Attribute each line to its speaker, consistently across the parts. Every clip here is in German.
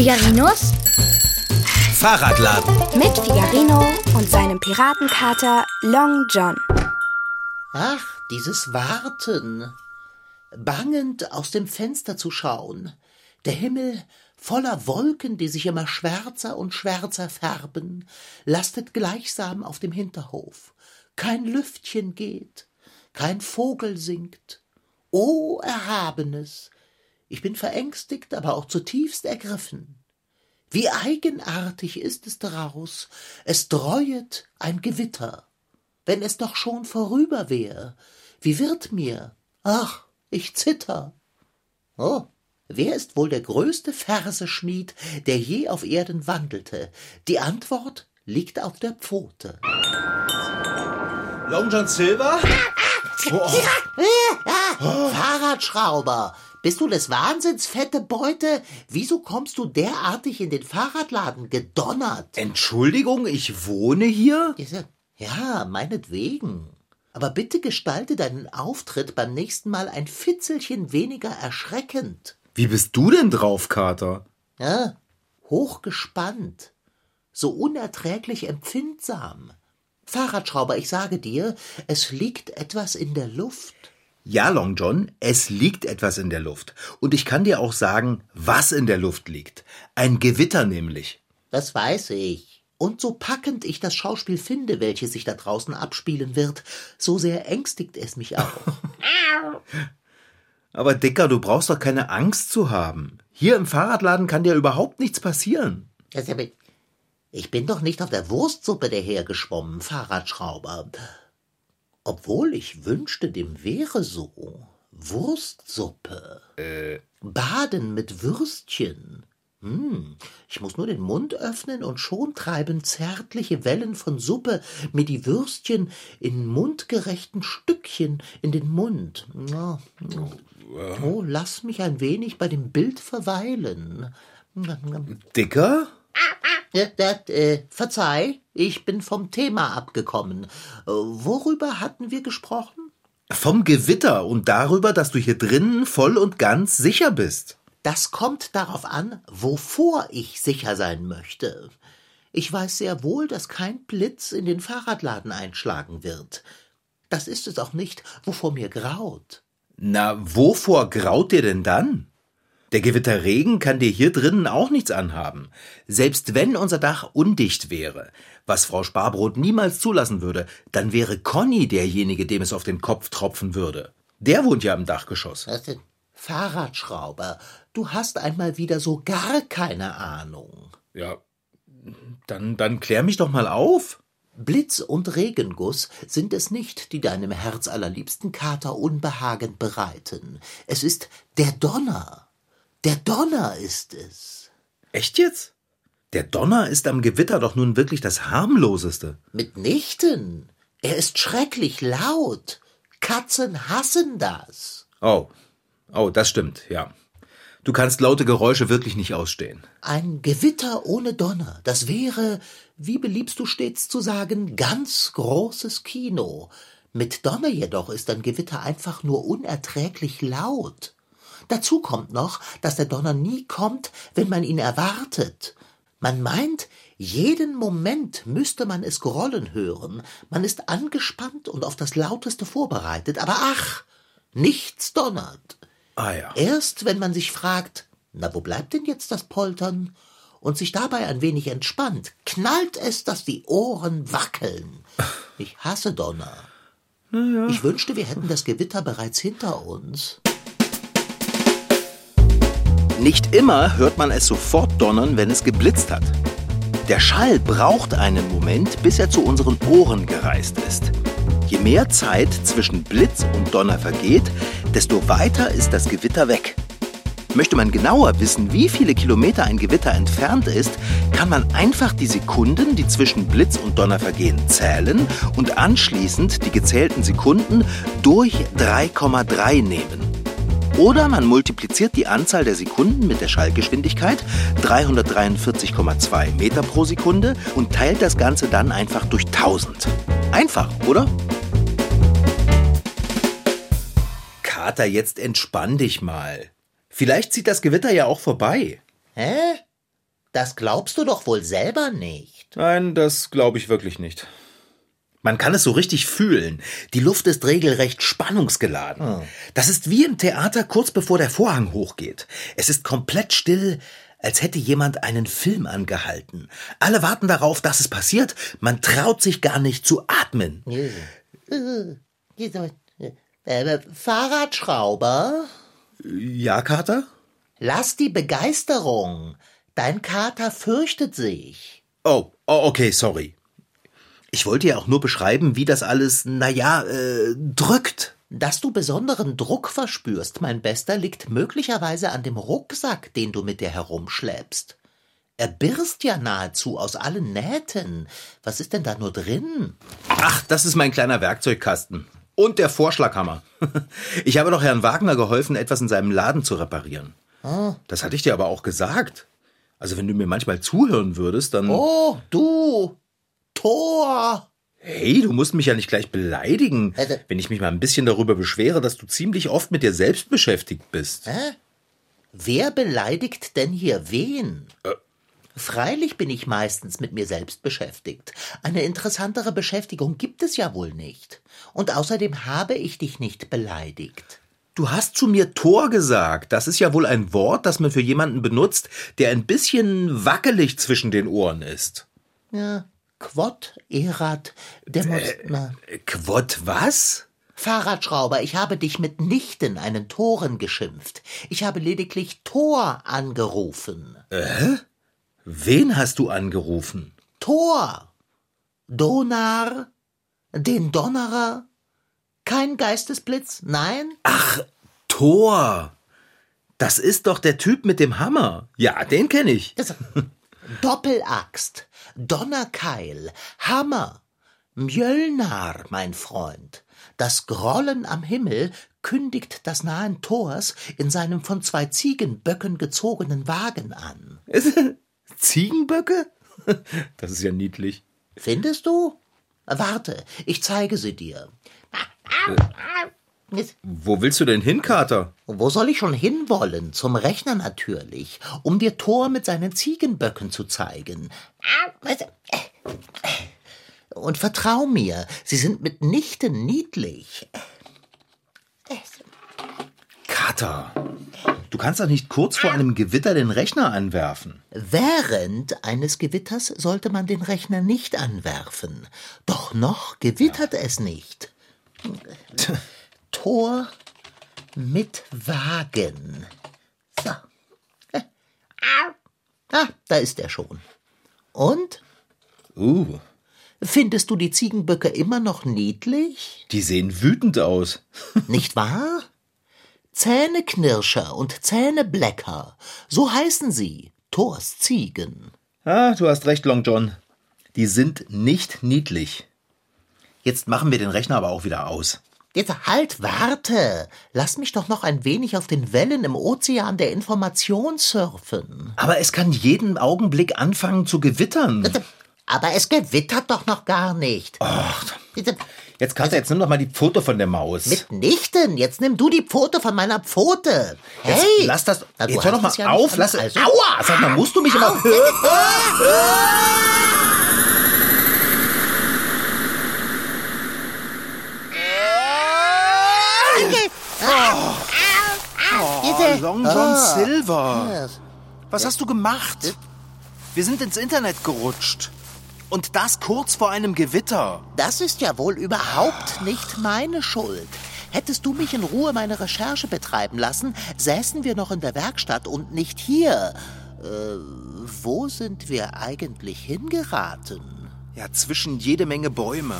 Speaker 1: Figarinos
Speaker 2: Fahrradladen.
Speaker 1: mit Figarino und seinem Piratenkater Long John.
Speaker 3: Ach, dieses Warten. Bangend aus dem Fenster zu schauen. Der Himmel voller Wolken, die sich immer schwärzer und schwärzer färben, lastet gleichsam auf dem Hinterhof. Kein Lüftchen geht, kein Vogel singt. O Erhabenes! Ich bin verängstigt, aber auch zutiefst ergriffen. Wie eigenartig ist es daraus, es dreuet ein Gewitter. Wenn es doch schon vorüber wär, wie wird mir? Ach, ich zitter. Oh, wer ist wohl der größte Verseschmied, der je auf Erden wandelte? Die Antwort liegt auf der Pfote.
Speaker 2: Long John Silver?
Speaker 3: Fahrradschrauber! Bist du des Wahnsinns, fette Beute? Wieso kommst du derartig in den Fahrradladen gedonnert?
Speaker 2: Entschuldigung, ich wohne hier?
Speaker 3: Ja, meinetwegen. Aber bitte gestalte deinen Auftritt beim nächsten Mal ein Fitzelchen weniger erschreckend.
Speaker 2: Wie bist du denn drauf, Kater?
Speaker 3: Ja, hochgespannt. So unerträglich empfindsam. Fahrradschrauber, ich sage dir, es liegt etwas in der Luft.
Speaker 2: Ja, Long John, es liegt etwas in der Luft. Und ich kann dir auch sagen, was in der Luft liegt. Ein Gewitter nämlich.
Speaker 3: Das weiß ich. Und so packend ich das Schauspiel finde, welches sich da draußen abspielen wird, so sehr ängstigt es mich auch.
Speaker 2: Aber Dicker, du brauchst doch keine Angst zu haben. Hier im Fahrradladen kann dir überhaupt nichts passieren.
Speaker 3: Ich bin doch nicht auf der Wurstsuppe dahergeschwommen, Fahrradschrauber. Obwohl ich wünschte, dem wäre so. Wurstsuppe. Baden mit Würstchen. Hm, ich muss nur den Mund öffnen und schon treiben zärtliche Wellen von Suppe mir die Würstchen in mundgerechten Stückchen in den Mund. Ja, Oh, lass mich ein wenig bei dem Bild verweilen.
Speaker 2: Dicker?
Speaker 3: Ja, das, äh, verzeih, ich bin vom Thema abgekommen. Äh, worüber hatten wir gesprochen?
Speaker 2: Vom Gewitter und darüber, dass du hier drinnen voll und ganz sicher bist.
Speaker 3: Das kommt darauf an, wovor ich sicher sein möchte. Ich weiß sehr wohl, dass kein Blitz in den Fahrradladen einschlagen wird. Das ist es auch nicht, wovor mir graut.
Speaker 2: Na, wovor graut dir denn dann? Der Gewitterregen kann dir hier drinnen auch nichts anhaben. Selbst wenn unser Dach undicht wäre, was Frau Sparbrot niemals zulassen würde, dann wäre Conny derjenige, dem es auf den Kopf tropfen würde. Der wohnt ja im Dachgeschoss.
Speaker 3: Was denn? Fahrradschrauber, du hast einmal wieder so gar keine Ahnung.
Speaker 2: Ja, dann, dann klär mich doch mal auf.
Speaker 3: Blitz und Regenguss sind es nicht, die deinem herzallerliebsten Kater Unbehagen bereiten. Es ist der Donner. Der Donner ist es.
Speaker 2: Echt jetzt? Der Donner ist am Gewitter doch nun wirklich das harmloseste.
Speaker 3: Mitnichten. Er ist schrecklich laut. Katzen hassen das.
Speaker 2: Oh, oh, das stimmt, ja. Du kannst laute Geräusche wirklich nicht ausstehen.
Speaker 3: Ein Gewitter ohne Donner, das wäre, wie beliebst du stets zu sagen, ganz großes Kino. Mit Donner jedoch ist ein Gewitter einfach nur unerträglich laut. Dazu kommt noch, dass der Donner nie kommt, wenn man ihn erwartet. Man meint, jeden Moment müsste man es grollen hören. Man ist angespannt und auf das Lauteste vorbereitet. Aber ach, nichts donnert.
Speaker 2: Ah ja.
Speaker 3: Erst wenn man sich fragt, na wo bleibt denn jetzt das Poltern? Und sich dabei ein wenig entspannt, knallt es, dass die Ohren wackeln. Ich hasse Donner. Ich wünschte, wir hätten das Gewitter bereits hinter uns.
Speaker 2: Nicht immer hört man es sofort donnern, wenn es geblitzt hat. Der Schall braucht einen Moment, bis er zu unseren Ohren gereist ist. Je mehr Zeit zwischen Blitz und Donner vergeht, desto weiter ist das Gewitter weg. Möchte man genauer wissen, wie viele Kilometer ein Gewitter entfernt ist, kann man einfach die Sekunden, die zwischen Blitz und Donner vergehen, zählen und anschließend die gezählten Sekunden durch 3,3 nehmen. Oder man multipliziert die Anzahl der Sekunden mit der Schallgeschwindigkeit 343,2 Meter pro Sekunde und teilt das Ganze dann einfach durch 1000. Einfach, oder? Kater, jetzt entspann dich mal. Vielleicht zieht das Gewitter ja auch vorbei.
Speaker 3: Hä? Das glaubst du doch wohl selber nicht.
Speaker 2: Nein, das glaube ich wirklich nicht. Man kann es so richtig fühlen. Die Luft ist regelrecht spannungsgeladen. Das ist wie im Theater kurz bevor der Vorhang hochgeht. Es ist komplett still, als hätte jemand einen Film angehalten. Alle warten darauf, dass es passiert. Man traut sich gar nicht zu atmen.
Speaker 3: Fahrradschrauber?
Speaker 2: Ja, Kater?
Speaker 3: Lass die Begeisterung. Dein Kater fürchtet sich.
Speaker 2: Oh, oh okay, sorry. Ich wollte ja auch nur beschreiben, wie das alles, naja, äh, drückt.
Speaker 3: Dass du besonderen Druck verspürst, mein Bester, liegt möglicherweise an dem Rucksack, den du mit dir herumschleppst. Er birst ja nahezu aus allen Nähten. Was ist denn da nur drin?
Speaker 2: Ach, das ist mein kleiner Werkzeugkasten. Und der Vorschlaghammer. Ich habe doch Herrn Wagner geholfen, etwas in seinem Laden zu reparieren. Das hatte ich dir aber auch gesagt. Also wenn du mir manchmal zuhören würdest, dann...
Speaker 3: Oh, du! Tor!
Speaker 2: Hey, du musst mich ja nicht gleich beleidigen,
Speaker 3: Also-
Speaker 2: wenn ich mich mal ein bisschen darüber beschwere, dass du ziemlich oft mit dir selbst beschäftigt bist.
Speaker 3: Hä? Wer beleidigt denn hier wen? Freilich bin ich meistens mit mir selbst beschäftigt. Eine interessantere Beschäftigung gibt es ja wohl nicht. Und außerdem habe ich dich nicht beleidigt.
Speaker 2: Du hast zu mir Tor gesagt. Das ist ja wohl ein Wort, das man für jemanden benutzt, der ein bisschen wackelig zwischen den Ohren ist.
Speaker 3: Ja, Quod erat demonst... na.
Speaker 2: Äh, Quod was?
Speaker 3: Fahrradschrauber, ich habe dich mitnichten einen Toren geschimpft. Ich habe lediglich Tor angerufen.
Speaker 2: Wen hast du angerufen?
Speaker 3: Tor. Donar. Den Donnerer. Kein Geistesblitz, nein?
Speaker 2: Tor. Das ist doch der Typ mit dem Hammer. Ja, den kenne ich.
Speaker 3: Das, Doppelaxt, Donnerkeil, Hammer, Mjölnar, mein Freund. Das Grollen am Himmel kündigt das nahen Tors in seinem von zwei Ziegenböcken gezogenen Wagen an.
Speaker 2: Ziegenböcke? Das ist ja niedlich.
Speaker 3: Findest du? Warte, ich zeige sie dir.
Speaker 2: Wo willst du denn hin, Kater?
Speaker 3: Wo soll ich schon hinwollen? Zum Rechner natürlich, um dir Thor mit seinen Ziegenböcken zu zeigen. Und vertrau mir, sie sind mitnichten niedlich.
Speaker 2: Kater, du kannst doch nicht kurz vor einem Gewitter den Rechner anwerfen.
Speaker 3: Während eines Gewitters sollte man den Rechner nicht anwerfen. Doch noch gewittert es nicht. Tor mit Wagen. So. Ah, da ist er schon. Und?
Speaker 2: Uh,
Speaker 3: Findest du die Ziegenböcke immer noch niedlich?
Speaker 2: die sehen wütend aus.
Speaker 3: Nicht wahr? Zähneknirscher und Zähneblecker, so heißen sie, Thors Ziegen.
Speaker 2: Ah, du hast recht, Long John. Die sind nicht niedlich. Jetzt machen wir den Rechner aber auch wieder aus.
Speaker 3: Jetzt halt, warte. Lass mich doch noch ein wenig auf den Wellen im Ozean der Information surfen.
Speaker 2: Aber es kann jeden Augenblick anfangen zu gewittern.
Speaker 3: Aber es gewittert doch noch gar nicht. Bitte,
Speaker 2: Jetzt, Kater, jetzt nimm doch mal die Foto von der Maus.
Speaker 3: Mitnichten. Jetzt nimm du die Pfote von meiner Pfote. Hey!
Speaker 2: Jetzt lass das.
Speaker 3: Na, du
Speaker 2: jetzt hör doch mal
Speaker 3: ja
Speaker 2: auf. Lass.
Speaker 3: also-
Speaker 2: Aua! Sag mal, musst du mich immer.
Speaker 3: Bitte.
Speaker 2: Long John Silver. Was hast du gemacht? Wir sind ins Internet gerutscht. Und das kurz vor einem Gewitter.
Speaker 3: Das ist ja wohl überhaupt nicht meine Schuld. Hättest du mich in Ruhe meine Recherche betreiben lassen, säßen wir noch in der Werkstatt und nicht hier. Äh, wo sind wir eigentlich hingeraten?
Speaker 2: Ja, zwischen jede Menge Bäume.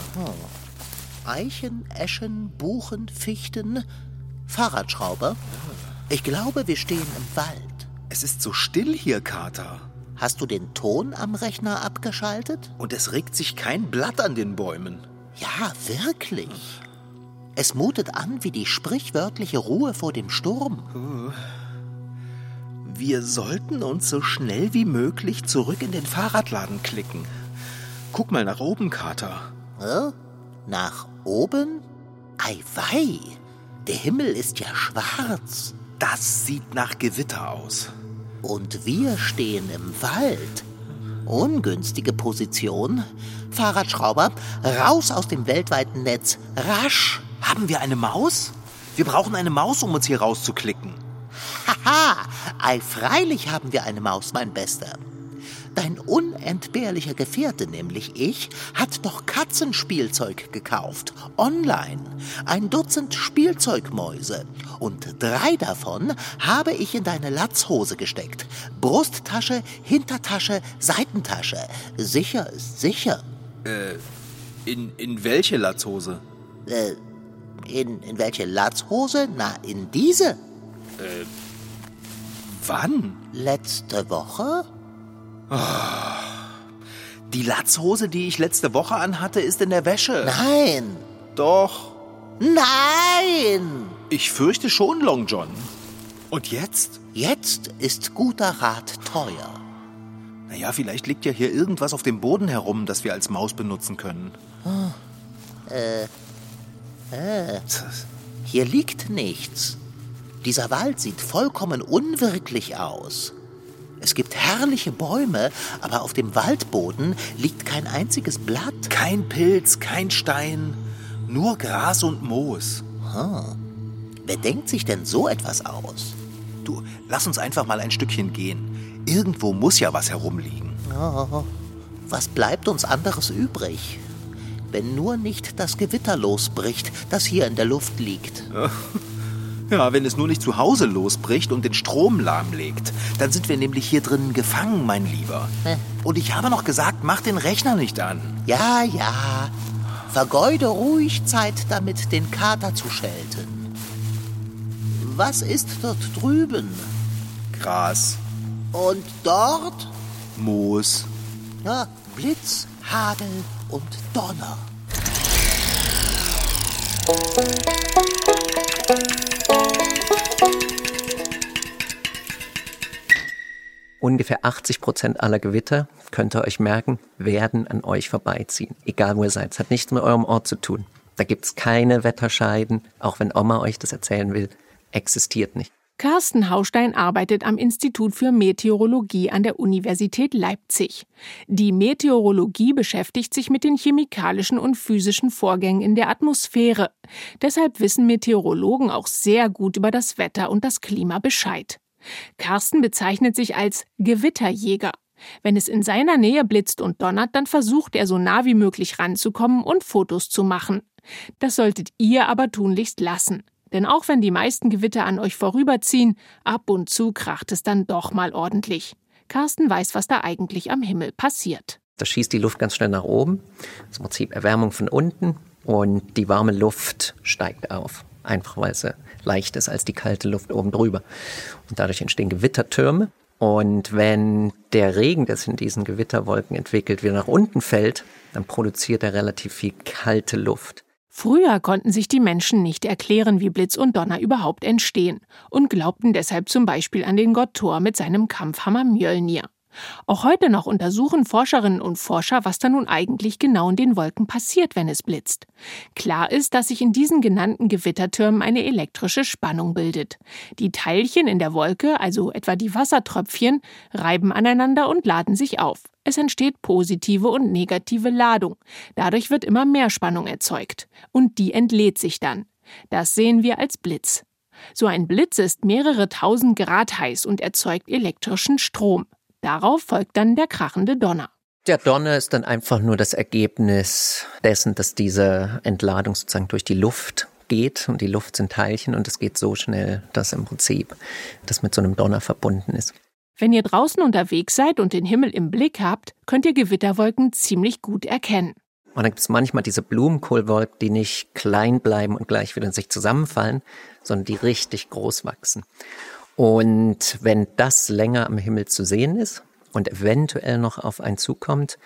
Speaker 3: Eichen, Eschen, Buchen, Fichten, Fahrradschrauber. Ich glaube, wir stehen im Wald.
Speaker 2: Es ist so still hier, Kater.
Speaker 3: Hast du den Ton am Rechner abgeschaltet?
Speaker 2: Und es regt sich kein Blatt an den Bäumen.
Speaker 3: Ja, wirklich. Es mutet an wie die sprichwörtliche Ruhe vor dem Sturm.
Speaker 2: Wir sollten uns so schnell wie möglich zurück in den Fahrradladen klicken. Guck mal nach oben, Kater.
Speaker 3: Hä? Nach oben? Eiwei, der Himmel ist ja schwarz.
Speaker 2: Das sieht nach Gewitter aus.
Speaker 3: Und wir stehen im Wald. Ungünstige Position. Fahrradschrauber, raus aus dem weltweiten Netz. Rasch.
Speaker 2: Haben wir eine Maus? Wir brauchen eine Maus, um uns hier rauszuklicken.
Speaker 3: Haha, ei, freilich haben wir eine Maus, mein Bester. Dein unentbehrlicher Gefährte, nämlich ich, hat doch Katzenspielzeug gekauft. Online. Ein Dutzend Spielzeugmäuse. Und drei davon habe ich in deine Latzhose gesteckt. Brusttasche, Hintertasche, Seitentasche. Sicher ist sicher.
Speaker 2: Äh, in, in welche Latzhose?
Speaker 3: Äh, in, in welche Latzhose? Na, in diese.
Speaker 2: Äh, wann?
Speaker 3: Letzte Woche?
Speaker 2: Die Latzhose, die ich letzte Woche anhatte, ist in der Wäsche.
Speaker 3: Nein.
Speaker 2: Doch.
Speaker 3: Nein!
Speaker 2: Ich fürchte schon, Long John. Und jetzt?
Speaker 3: Jetzt ist guter Rat teuer.
Speaker 2: Naja, vielleicht liegt ja hier irgendwas auf dem Boden herum, das wir als Maus benutzen können.
Speaker 3: Hier liegt nichts. Dieser Wald sieht vollkommen unwirklich aus. Es gibt herrliche Bäume, aber auf dem Waldboden liegt kein einziges Blatt.
Speaker 2: Kein Pilz, kein Stein, nur Gras und Moos.
Speaker 3: Wer denkt sich denn so etwas aus?
Speaker 2: Du, lass uns einfach mal ein Stückchen gehen. Irgendwo muss ja was herumliegen.
Speaker 3: Was bleibt uns anderes übrig? Wenn nur nicht das Gewitter losbricht, das hier in der Luft liegt.
Speaker 2: Ja, wenn es nur nicht zu Hause losbricht und den Strom lahmlegt, dann sind wir nämlich hier drinnen gefangen, mein Lieber. Und ich habe noch gesagt, mach den Rechner nicht an.
Speaker 3: Ja, ja. Vergeude ruhig Zeit damit, den Kater zu schelten. Was ist dort drüben?
Speaker 2: Gras,
Speaker 3: Und dort?
Speaker 2: Moos.
Speaker 3: Ja, Blitz, Hagel und Donner.
Speaker 4: Ungefähr 80 Prozent aller Gewitter, könnt ihr euch merken, werden an euch vorbeiziehen. Egal wo ihr seid. Es hat nichts mit eurem Ort zu tun. Da gibt's keine Wetterscheiden, auch wenn Oma euch das erzählen will, existiert nicht.
Speaker 5: Carsten Haustein arbeitet am Institut für Meteorologie an der Universität Leipzig. Die Meteorologie beschäftigt sich mit den chemikalischen und physischen Vorgängen in der Atmosphäre. Deshalb wissen Meteorologen auch sehr gut über das Wetter und das Klima Bescheid. Carsten bezeichnet sich als Gewitterjäger. Wenn es in seiner Nähe blitzt und donnert, dann versucht er so nah wie möglich ranzukommen und Fotos zu machen. Das solltet ihr aber tunlichst lassen. Denn auch wenn die meisten Gewitter an euch vorüberziehen, ab und zu kracht es dann doch mal ordentlich. Carsten weiß, was da eigentlich am Himmel passiert.
Speaker 4: Da schießt die Luft ganz schnell nach oben. Das ist im Prinzip Erwärmung von unten und die warme Luft steigt auf. Einfach weil sie leicht ist als die kalte Luft oben drüber. Und dadurch entstehen Gewittertürme. Und wenn der Regen, der sich in diesen Gewitterwolken entwickelt, wieder nach unten fällt, dann produziert er relativ viel kalte Luft.
Speaker 5: Früher konnten sich die Menschen nicht erklären, wie Blitz und Donner überhaupt entstehen und glaubten deshalb zum Beispiel an den Gott Thor mit seinem Kampfhammer Mjölnir. Auch heute noch untersuchen Forscherinnen und Forscher, was da nun eigentlich genau in den Wolken passiert, wenn es blitzt. Klar ist, dass sich in diesen genannten Gewittertürmen eine elektrische Spannung bildet. Die Teilchen in der Wolke, also etwa die Wassertröpfchen, reiben aneinander und laden sich auf. Es entsteht positive und negative Ladung. Dadurch wird immer mehr Spannung erzeugt. Und die entlädt sich dann. Das sehen wir als Blitz. So ein Blitz ist mehrere tausend Grad heiß und erzeugt elektrischen Strom. Darauf folgt dann der krachende Donner.
Speaker 4: Der Donner ist dann einfach nur das Ergebnis dessen, dass diese Entladung sozusagen durch die Luft geht und die Luft sind Teilchen und es geht so schnell, dass im Prinzip das mit so einem Donner verbunden ist.
Speaker 5: Wenn ihr draußen unterwegs seid und den Himmel im Blick habt, könnt ihr Gewitterwolken ziemlich gut erkennen.
Speaker 4: Und dann gibt es manchmal diese Blumenkohlwolken, die nicht klein bleiben und gleich wieder in sich zusammenfallen, sondern die richtig groß wachsen. Und wenn das länger am Himmel zu sehen ist und eventuell noch auf einen zukommt,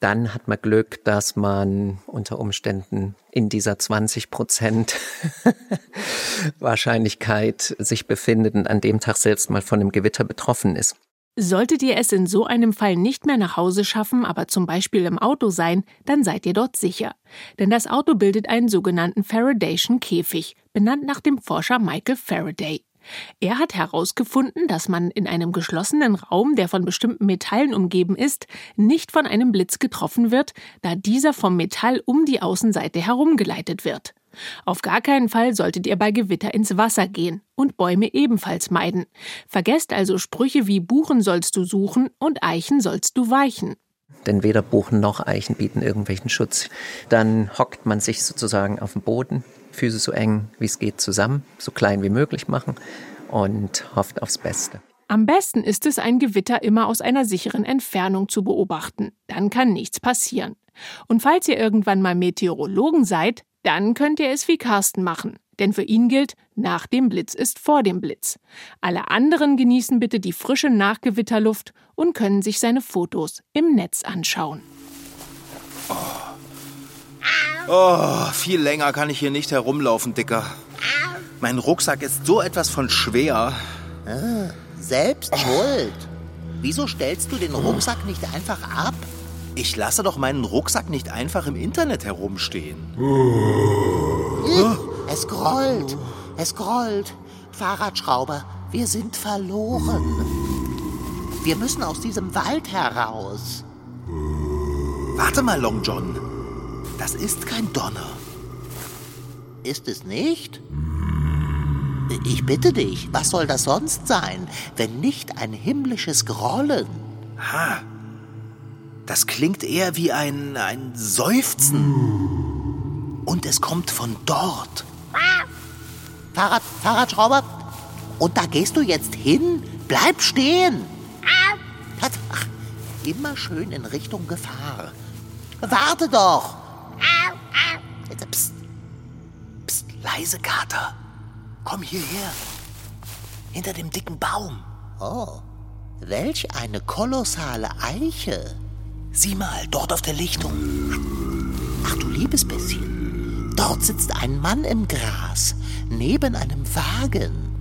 Speaker 4: dann hat man Glück, dass man unter Umständen in dieser 20 Prozent Wahrscheinlichkeit sich befindet und an dem Tag selbst mal von einem Gewitter betroffen ist.
Speaker 5: Solltet ihr es in so einem Fall nicht mehr nach Hause schaffen, aber zum Beispiel im Auto sein, dann seid ihr dort sicher. Denn das Auto bildet einen sogenannten Faradayschen Käfig, benannt nach dem Forscher Michael Faraday. Er hat herausgefunden, dass man in einem geschlossenen Raum, der von bestimmten Metallen umgeben ist, nicht von einem Blitz getroffen wird, da dieser vom Metall um die Außenseite herumgeleitet wird. Auf gar keinen Fall solltet ihr bei Gewitter ins Wasser gehen und Bäume ebenfalls meiden. Vergesst also Sprüche wie Buchen sollst du suchen und Eichen sollst du weichen.
Speaker 4: Denn weder Buchen noch Eichen bieten irgendwelchen Schutz. Dann hockt man sich sozusagen auf dem Boden, Füße so eng wie es geht zusammen, so klein wie möglich machen und hofft aufs Beste.
Speaker 5: Am besten ist es, ein Gewitter immer aus einer sicheren Entfernung zu beobachten. Dann kann nichts passieren. Und falls ihr irgendwann mal Meteorologen seid, dann könnt ihr es wie Carsten machen. Denn für ihn gilt, nach dem Blitz ist vor dem Blitz. Alle anderen genießen bitte die frische Nachgewitterluft und können sich seine Fotos im Netz anschauen.
Speaker 2: Oh. Oh, viel länger kann ich hier nicht herumlaufen, Dicker. Mein Rucksack ist so etwas von schwer.
Speaker 3: Ah, selbst schuld. Wieso stellst du den Rucksack nicht einfach ab?
Speaker 2: Ich lasse doch meinen Rucksack nicht einfach im Internet herumstehen.
Speaker 3: Es grollt. Es grollt. Fahrradschrauber, wir sind verloren. Wir müssen aus diesem Wald heraus.
Speaker 2: Warte mal, Long John. Das ist kein Donner.
Speaker 3: Ist es nicht? Ich bitte dich, was soll das sonst sein, wenn nicht ein himmlisches Grollen?
Speaker 2: Ha, das klingt eher wie ein, ein Seufzen. Und es kommt von dort.
Speaker 3: Fahrrad, Fahrradschrauber, und da gehst du jetzt hin? Bleib stehen! Ach, immer schön in Richtung Gefahr. Warte doch!
Speaker 2: Psst, psst, leise, Kater. Komm hierher. Hinter dem dicken Baum.
Speaker 3: Oh, welch eine kolossale Eiche.
Speaker 2: Sieh mal, dort auf der Lichtung.
Speaker 3: Ach du liebes bisschen. Dort sitzt ein Mann im Gras, neben einem Wagen.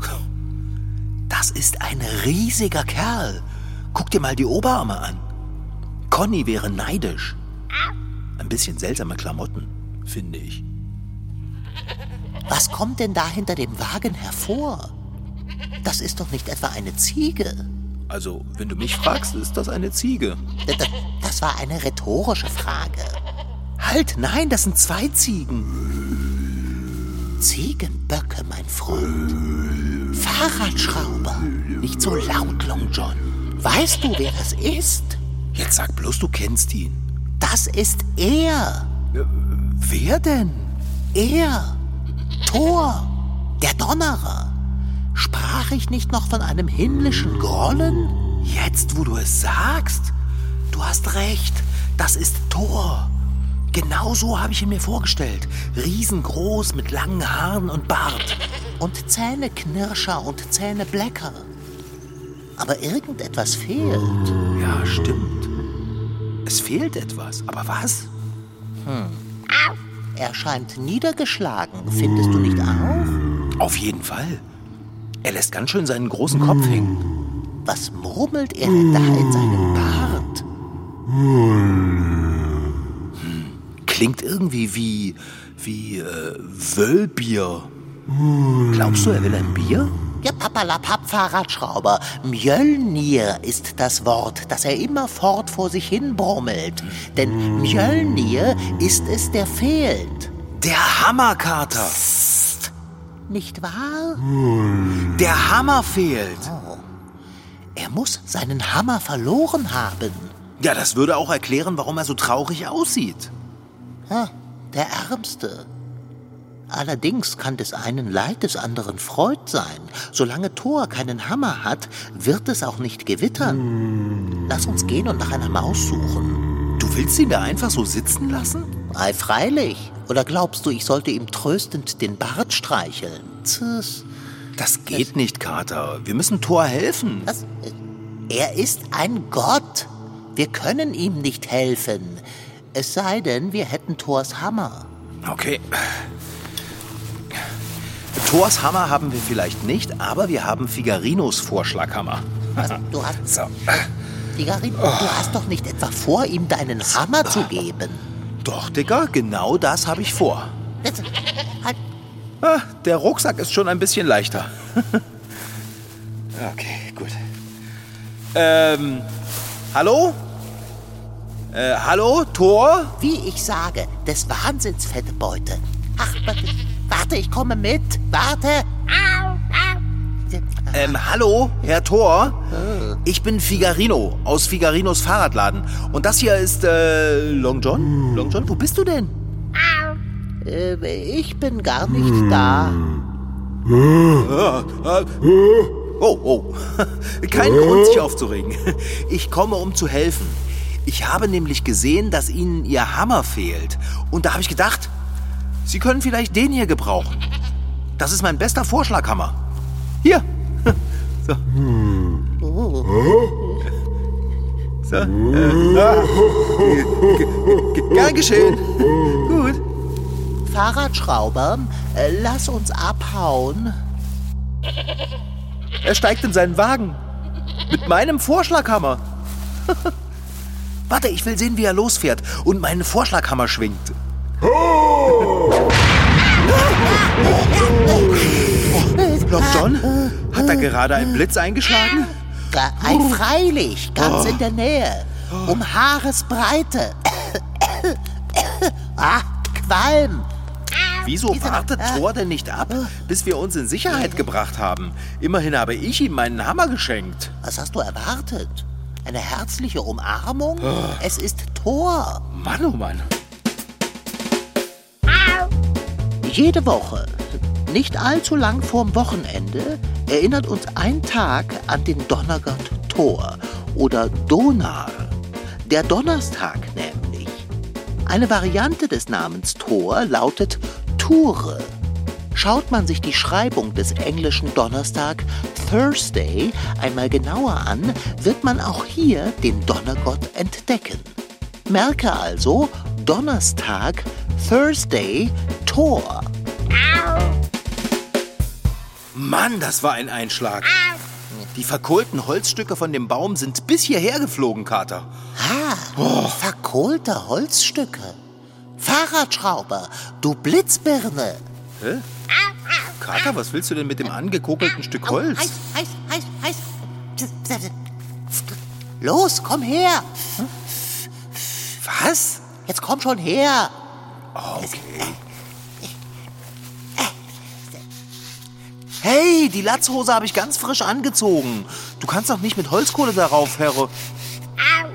Speaker 2: Das ist ein riesiger Kerl. Guck dir mal die Oberarme an. Conny wäre neidisch. Ein bisschen seltsame Klamotten, finde ich.
Speaker 3: Was kommt denn da hinter dem Wagen hervor? Das ist doch nicht etwa eine Ziege.
Speaker 2: Also, wenn du mich fragst, ist das eine Ziege.
Speaker 3: Das, das war eine rhetorische Frage.
Speaker 2: Halt, nein, das sind zwei Ziegen.
Speaker 3: Ziegenböcke, mein Freund. Fahrradschrauber.
Speaker 2: Nicht so laut, Long John.
Speaker 3: Weißt du, wer das ist?
Speaker 2: Jetzt sag bloß, du kennst ihn.
Speaker 3: Das ist er.
Speaker 2: Äh, wer denn?
Speaker 3: Er. Thor. Der Donnerer. Sprach ich nicht noch von einem himmlischen Grollen?
Speaker 2: Jetzt, wo du es sagst, du hast recht, das ist Thor. Genau so habe ich ihn mir vorgestellt. Riesengroß mit langen Haaren und Bart.
Speaker 3: Und Zähneknirscher und Zähneblecker. Aber irgendetwas fehlt.
Speaker 2: Ja, stimmt. Es fehlt etwas. Aber was?
Speaker 3: Hm. Er scheint niedergeschlagen, findest du nicht auch?
Speaker 2: Auf jeden Fall. Er lässt ganz schön seinen großen Kopf hängen.
Speaker 3: Was murmelt er denn da in seinem Bart?
Speaker 2: Hm. Klingt irgendwie wie. wie. Äh, Wölbier. Glaubst du, er will ein Bier?
Speaker 3: Ja, Papalapap, Fahrradschrauber. Mjölnir ist das Wort, das er immerfort vor sich hin brummelt. Denn Mjölnir ist es, der fehlt.
Speaker 2: Der Hammerkater.
Speaker 3: Psst. Nicht wahr?
Speaker 2: Der Hammer fehlt.
Speaker 3: Oh. Er muss seinen Hammer verloren haben.
Speaker 2: Ja, das würde auch erklären, warum er so traurig aussieht.
Speaker 3: Ha, der Ärmste. Allerdings kann des einen Leid, des anderen Freud sein. Solange Thor keinen Hammer hat, wird es auch nicht gewittern. Lass uns gehen und nach einer Maus suchen.
Speaker 2: Du willst ihn da einfach so sitzen lassen?
Speaker 3: Ei, freilich. Oder glaubst du, ich sollte ihm tröstend den Bart streicheln? Tschüss.
Speaker 2: Das geht das, nicht, Kater. Wir müssen Thor helfen.
Speaker 3: Was? Er ist ein Gott. Wir können ihm nicht helfen. Es sei denn, wir hätten Thors Hammer.
Speaker 2: Okay. Thors Hammer haben wir vielleicht nicht, aber wir haben Figarinos Vorschlaghammer.
Speaker 3: Was? Du hast. So. Figarino, oh. du hast doch nicht etwa vor, ihm deinen Hammer zu geben.
Speaker 2: Doch, Dicker, genau das habe ich vor.
Speaker 3: Jetzt, halt.
Speaker 2: Ah, der Rucksack ist schon ein bisschen leichter. Okay, gut. Ähm, hallo? Äh, hallo, Thor?
Speaker 3: Wie ich sage, des Wahnsinns, fette Beute. Ach, warte, warte, ich komme mit. Warte.
Speaker 2: Ähm, hallo, Herr Thor? Ich bin Figarino aus Figarinos Fahrradladen. Und das hier ist, äh, Long John? Long John, wo bist du denn?
Speaker 3: Äh, ich bin gar nicht da.
Speaker 2: Oh, oh. Kein Grund, sich aufzuregen. Ich komme, um zu helfen. Ich habe nämlich gesehen, dass Ihnen Ihr Hammer fehlt. Und da habe ich gedacht, Sie können vielleicht den hier gebrauchen. Das ist mein bester Vorschlaghammer. Hier. So. So. Äh, Gern geschehen. Gut.
Speaker 3: Fahrradschrauber, äh, lass uns abhauen.
Speaker 2: Er steigt in seinen Wagen. Mit meinem Vorschlaghammer. Warte, ich will sehen, wie er losfährt und meinen Vorschlaghammer schwingt. Long John? Hat da gerade ein Blitz eingeschlagen?
Speaker 3: Ga- Ein Freilich, ganz in der Nähe. Um Haaresbreite. ah, Qualm.
Speaker 2: Wieso wartet Thor denn nicht ab, bis wir uns in Sicherheit gebracht haben? Immerhin habe ich ihm meinen Hammer geschenkt.
Speaker 3: Was hast du erwartet? Eine herzliche Umarmung? Es ist Thor.
Speaker 2: Mann, oh Mann.
Speaker 3: Jede Woche, nicht allzu lang vorm Wochenende, erinnert uns ein Tag an den Donnergott Thor oder Donar. Der Donnerstag nämlich. Eine Variante des Namens Thor lautet Ture. Schaut man sich die Schreibung des englischen Donnerstag Thursday einmal genauer an, wird man auch hier den Donnergott entdecken. Merke also Donnerstag, Thursday, Tor.
Speaker 2: Mann, das war ein Einschlag. Die verkohlten Holzstücke von dem Baum sind bis hierher geflogen, Kater.
Speaker 3: Ah, verkohlte Holzstücke. Fahrradschrauber, du Blitzbirne.
Speaker 2: Hä? Kater, was willst du denn mit dem angekokelten Stück Holz?
Speaker 3: Heiß, heiß, heiß, heiß. Los, komm her.
Speaker 2: Was?
Speaker 3: Jetzt komm schon her.
Speaker 2: Okay. Hey, die Latzhose habe ich ganz frisch angezogen. Du kannst doch nicht mit Holzkohle darauf, Herr.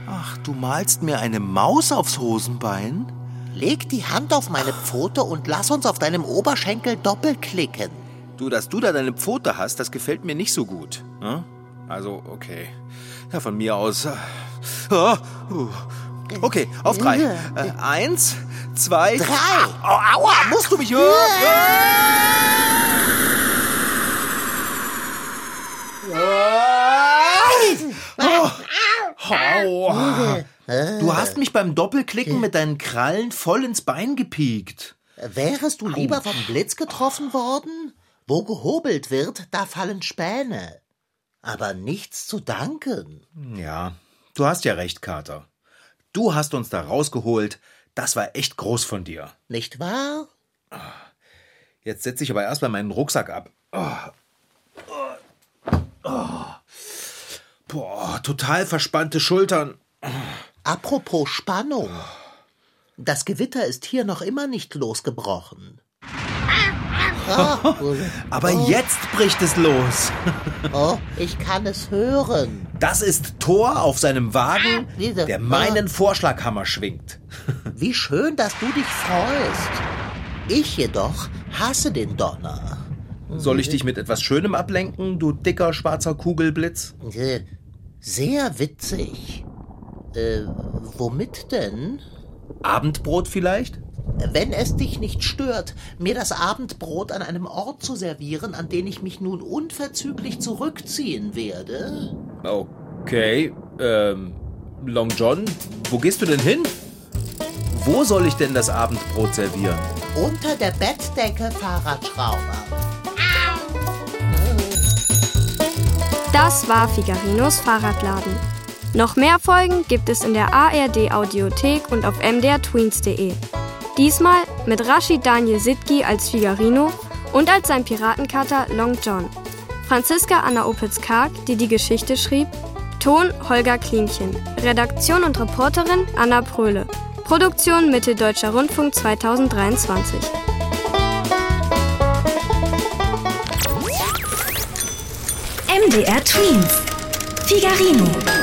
Speaker 2: Ach, du malst mir eine Maus aufs Hosenbein?
Speaker 3: Leg die Hand auf meine Pfote und lass uns auf deinem Oberschenkel doppelklicken.
Speaker 2: Du, dass du da deine Pfote hast, das gefällt mir nicht so gut. ne? Also, okay. Ja, von mir aus. Ah, uh. Okay, auf drei. Äh, eins, zwei,
Speaker 3: Drei.
Speaker 2: Au, aua, musst du mich hören? Aua. Du hast mich beim Doppelklicken mit deinen Krallen voll ins Bein gepiekt.
Speaker 3: Wärest du lieber vom Blitz getroffen worden? Wo gehobelt wird, da fallen Späne. Aber nichts zu danken.
Speaker 2: Ja, du hast ja recht, Kater. Du hast uns da rausgeholt. Das war echt groß von dir.
Speaker 3: Nicht wahr?
Speaker 2: Jetzt setze ich aber erstmal meinen Rucksack ab. Oh. Oh. Oh. Boah, total verspannte Schultern.
Speaker 3: Apropos Spannung. Das Gewitter ist hier noch immer nicht losgebrochen. Ah,
Speaker 2: Aber jetzt bricht es los.
Speaker 3: oh, ich kann es hören.
Speaker 2: Das ist Thor auf seinem Wagen,
Speaker 3: Diese-
Speaker 2: der meinen Vorschlaghammer schwingt.
Speaker 3: Wie schön, dass du dich freust. Ich jedoch hasse den Donner.
Speaker 2: Soll ich dich mit etwas Schönem ablenken, du dicker schwarzer Kugelblitz?
Speaker 3: Äh, Sehr witzig. Äh, womit denn?
Speaker 2: Abendbrot vielleicht?
Speaker 3: Wenn es dich nicht stört, mir das Abendbrot an einem Ort zu servieren, an den ich mich nun unverzüglich zurückziehen werde?
Speaker 2: Okay, ähm, Long John, wo gehst du denn hin? Wo soll ich denn das Abendbrot servieren?
Speaker 3: Unter der Bettdecke, Fahrradschrauber.
Speaker 1: Das war Figarinos Fahrradladen. Noch mehr Folgen gibt es in der ARD Audiothek und auf mdrtweens.de. Diesmal mit Rashid Daniel Sitki als Figarino und als sein Piratenkater Long John. Franziska Anna Opitz-Karg, die die Geschichte schrieb. Ton Holger Klinchen. Redaktion und Reporterin Anna Pröhle. Produktion Mitteldeutscher Rundfunk 2023.
Speaker 6: MDR Queens. Figarino.